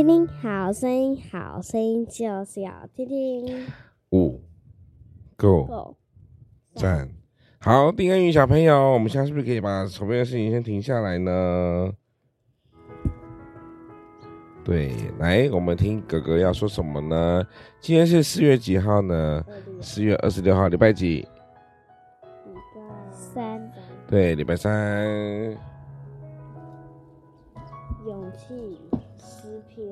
听听好声音，好声音就是要听听。五，Go，赞，好，丁恩宇小朋友，我们现在是不是可以把手边的事情先停下来呢？对，来，我们听哥哥要说什么呢？今天是四月几号呢？四月二十六号，礼拜几？礼拜三。对，礼拜三。勇气诗篇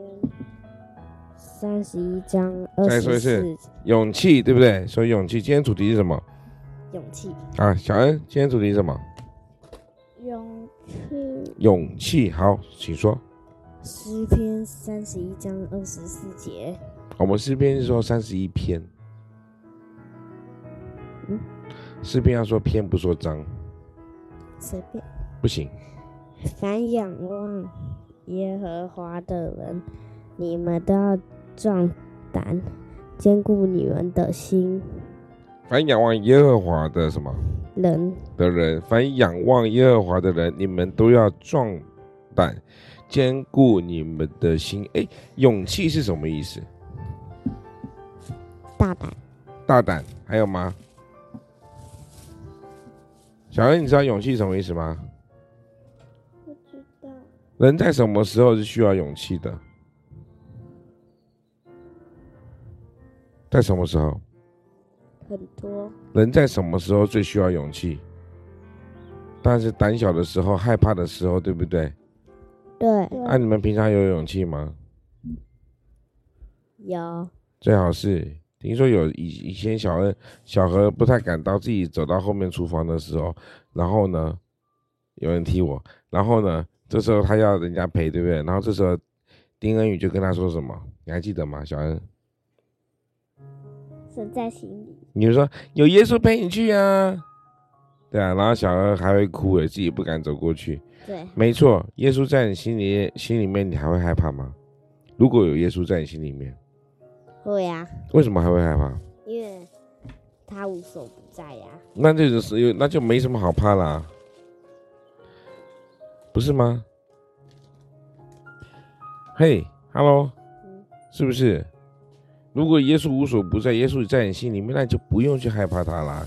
三十一章二十四。再说一次，勇气，对不对？说勇气，今天主题是什么？勇气。啊，小恩，今天主题是什么？勇气。勇气，好，请说。诗篇三十一章二十四节。我们诗篇是说三十一篇。嗯。诗篇要说篇，不说章。随便。不行。凡仰望耶和华的人，你们都要壮胆，坚固你们的心。凡仰望耶和华的什么？人的人，凡仰望耶和华的人，你们都要壮胆。坚固你们的心，哎，勇气是什么意思？大胆，大胆，还有吗？小恩，你知道勇气什么意思吗？不知道。人在什么时候是需要勇气的？在什么时候？很多。人在什么时候最需要勇气？但是胆小的时候，害怕的时候，对不对？对，那、啊、你们平常有勇气吗？有，最好是听说有以以前小恩小何不太敢到自己走到后面厨房的时候，然后呢，有人踢我，然后呢，这时候他要人家陪，对不对？然后这时候丁恩宇就跟他说什么？你还记得吗？小恩，神在心里。你就说有耶稣陪你去啊，对啊，然后小恩还会哭诶，自己不敢走过去。对，没错，耶稣在你心里心里面，你还会害怕吗？如果有耶稣在你心里面，会呀、啊。为什么还会害怕？因为他无所不在呀、啊。那就是那就没什么好怕啦，不是吗？嘿、hey，Hello，、嗯、是不是？如果耶稣无所不在，耶稣在你心里面，那你就不用去害怕他啦，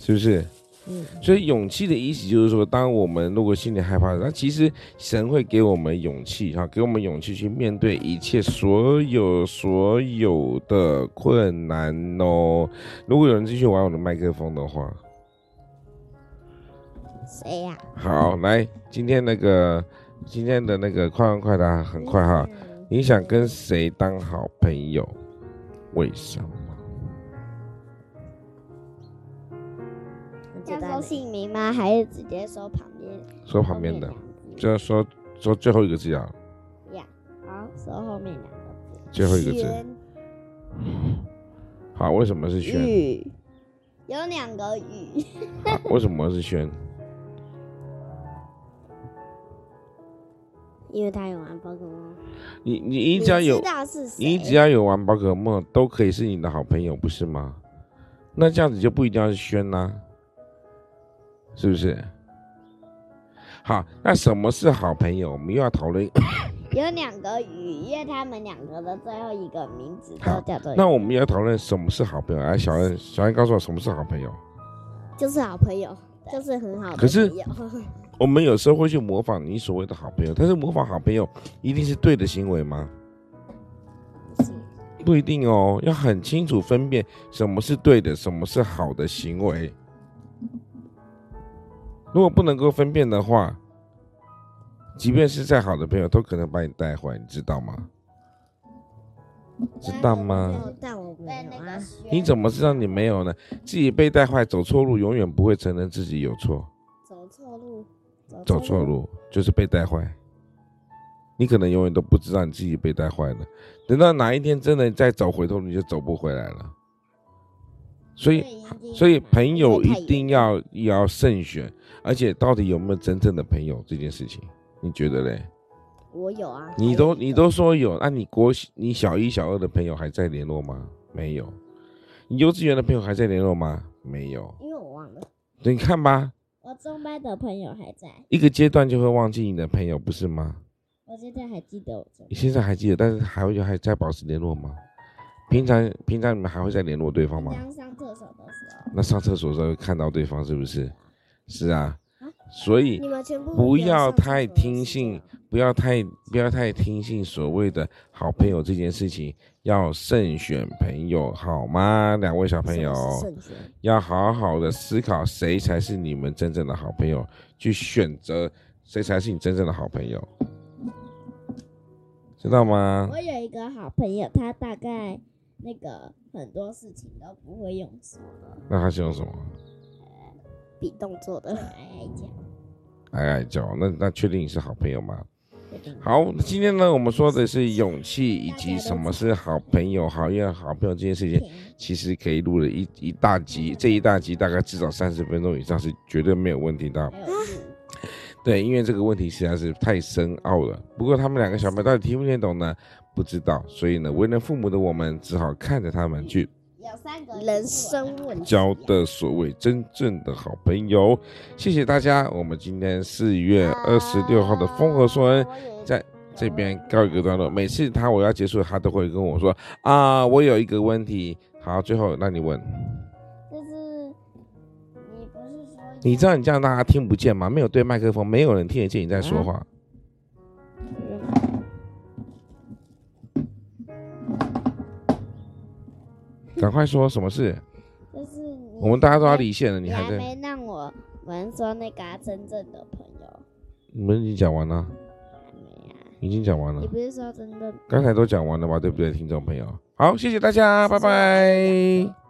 是不是？嗯，所以勇气的意思就是说，当我们如果心里害怕，那其实神会给我们勇气，哈，给我们勇气去面对一切所有所有的困难哦。如果有人继续玩我的麦克风的话，谁呀？好，来，今天那个今天的那个快问快答很快哈，你想跟谁当好朋友？为什么？要说姓名吗？还是直接说旁边？说旁边的，就要说说最后一个字啊。呀，好，说后面两个字。最后一个字。好，为什么是轩？有两个雨。为什么是轩？因为他有玩宝可梦。你你你只要有，你只要有玩宝可梦，都可以是你的好朋友，不是吗？那这样子就不一定要是轩啦。是不是？好，那什么是好朋友？我们又要讨论。有两个语，因为他们两个的最后一个名字都叫做。那我们要讨论什么是好朋友？哎，小恩，小恩告诉我什么是好朋友？就是好朋友，就是很好的朋友。可是我们有时候会去模仿你所谓的好朋友，但是模仿好朋友一定是对的行为吗？不一定哦，要很清楚分辨什么是对的，什么是好的行为。如果不能够分辨的话，即便是再好的朋友，都可能把你带坏，你知道吗？知道吗？但我没有啊。你怎么知道你没有呢？自己被带坏，走错路，永远不会承认自己有错。走错路，走错路就是被带坏。你可能永远都不知道你自己被带坏了，等到哪一天真的再走回头，你就走不回来了。所以，所以朋友一定要要慎选，而且到底有没有真正的朋友这件事情，你觉得嘞？我有啊。你都你都说有，那你国你小一小二的朋友还在联络吗？没有。你幼稚园的朋友还在联络吗？没有。因为我忘了。你看吧。我中班的朋友还在。一个阶段就会忘记你的朋友，不是吗？我现在还记得，你现在还记得，但是还会还在保持联络吗？平常平常你们还会再联络对方吗？上厕所的时候。那上厕所的时候会看到对方是不是？是啊。所以不要太听信，不要太不要太听信所谓的好朋友这件事情，要慎选朋友，好吗？两位小朋友，要好好的思考谁才是你们真正的好朋友，去选择谁才是你真正的好朋友，知道吗？我有一个好朋友，他大概那个很多事情都不会用手的。那他是用什么？比动作的，爱爱叫，爱爱叫。那那确定你是好朋友吗？好，今天呢，我们说的是勇气以及什么是好朋友，好因为好朋友这件事情，其实可以录了一一大集，这一大集大概至少三十分钟以上是绝对没有问题的。对，因为这个问题实在是太深奥了。不过他们两个小朋友到底听不听懂呢？不知道，所以呢，为人父母的我们只好看着他们去。有三个人生问题，交的所谓真正的好朋友，谢谢大家。我们今天四月二十六号的丰禾硕恩在这边告一个段落。每次他我要结束，他都会跟我说啊，我有一个问题。好，最后那你问，就是你不是说你知道你这样大家听不见吗？没有对麦克风，没有人听得见你在说话。啊赶快说什么事？就是我们大家都要离线了，你还没让我们说那个真正的朋友。你们已经讲完了？啊？已经讲完了。你不是说真的？刚才都讲完了吧？对不对，听众朋友？好，谢谢大家，拜拜。